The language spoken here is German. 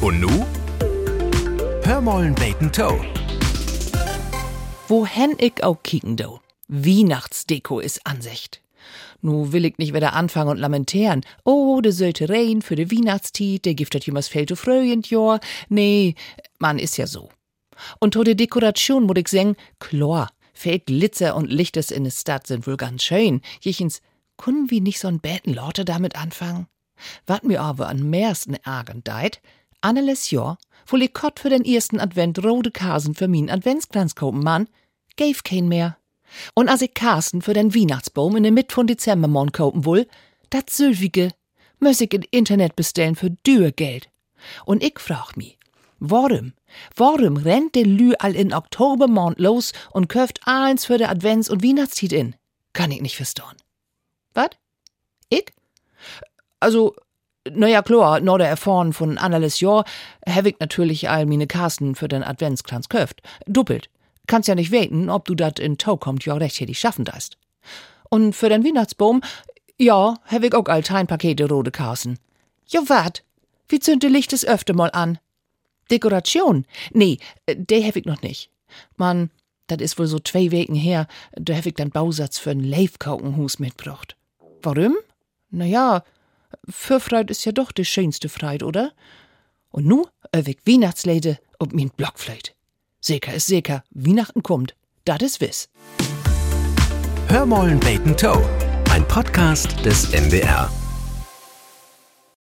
Und nu? Hörmollen Bacon Toe. Wohin ich auch kicken do. Weihnachtsdeko ist Ansicht. Nu will ich nicht wieder anfangen und lamentieren. Oh, de sollte Rein für de Weihnachtstiet, der giftet jemals Feld fröhend Jahr. Nee, man ist ja so. Und to de Dekoration muss ich sagen, klar, viel Glitzer und Lichtes in de Stadt sind wohl ganz schön. Jichens, können wir nicht so'n beten Leute damit anfangen? Wat mir aber an meisten ärgern deit, Anneles Jahr, wo ich Kott für den ersten Advent rote Kasen für min Adventskranz kopen Mann, gave kein mehr. Und als ich Kasten für den Weihnachtsbaum in der Mitte von Dezember morgen kopen will, dat sülfige, muss ich in Internet bestellen für dürr Geld. Und ich frag mi, warum, warum rennt de Lü all in Oktobermond los und köft eins für der Advents- und Weihnachtstiet in? Kann ich nicht verstehen. Wat? Ich? Also, naja, klar, nur der erfahren von anderes Jahr, hab ich natürlich all meine Kasten für den Adventskranz köft. Doppelt. Kannst ja nicht weten, ob du dat in Tau kommt ja rechtzeitig schaffen dast. Und für den Weihnachtsbaum, ja, hab ich auch all Pakete rote Kasten. Jo, wat? Wie zünd de Licht es öfter mal an? Dekoration? Nee, de hab ich noch nicht. Mann, dat is wohl so zwei Wegen her, da hab ich den Bausatz für ein Leifkaukenhus mitbracht. Warum? Na ja, für Freud ist ja doch die schönste Freud, oder? Und nu öwig Weihnachtsläde und min Blockflöte. Sicher ist sicher, Weihnachten kommt, dat is wiss. Hörmollen Bacon Toe. Ein Podcast des NDR.